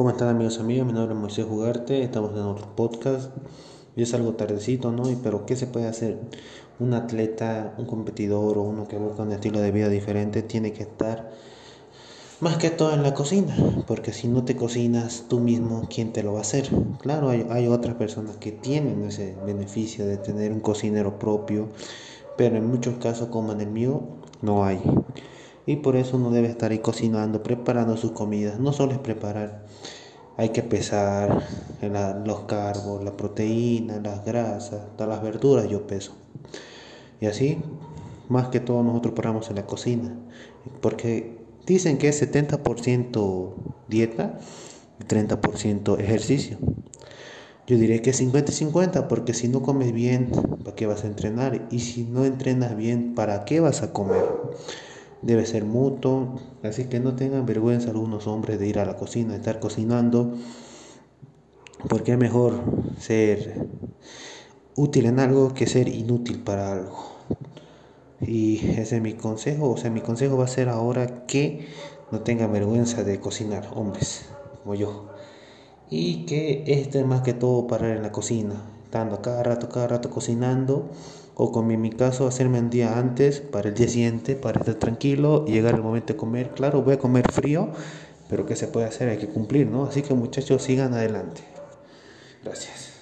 ¿Cómo están amigos y amigas? Mi nombre es Moisés Jugarte, estamos en otro podcast. Y es algo tardecito, ¿no? Pero ¿qué se puede hacer? Un atleta, un competidor o uno que busca un estilo de vida diferente tiene que estar más que todo en la cocina, porque si no te cocinas tú mismo, ¿quién te lo va a hacer? Claro, hay, hay otras personas que tienen ese beneficio de tener un cocinero propio, pero en muchos casos como en el mío no hay. Y por eso uno debe estar ahí cocinando, preparando sus comidas. No solo es preparar, hay que pesar los carbos, la proteína, las grasas, todas las verduras yo peso. Y así, más que todo nosotros paramos en la cocina. Porque dicen que es 70% dieta y 30% ejercicio. Yo diré que 50 y 50 porque si no comes bien, ¿para qué vas a entrenar? Y si no entrenas bien, ¿para qué vas a comer? Debe ser mutuo, así que no tengan vergüenza algunos hombres de ir a la cocina, de estar cocinando, porque es mejor ser útil en algo que ser inútil para algo. Y ese es mi consejo, o sea, mi consejo va a ser ahora que no tengan vergüenza de cocinar, hombres, como yo. Y que este es más que todo parar en la cocina, estando cada rato, cada rato cocinando, o como en mi caso, hacerme un día antes para el día siguiente, para estar tranquilo y llegar el momento de comer. Claro, voy a comer frío, pero ¿qué se puede hacer? Hay que cumplir, ¿no? Así que muchachos, sigan adelante. Gracias.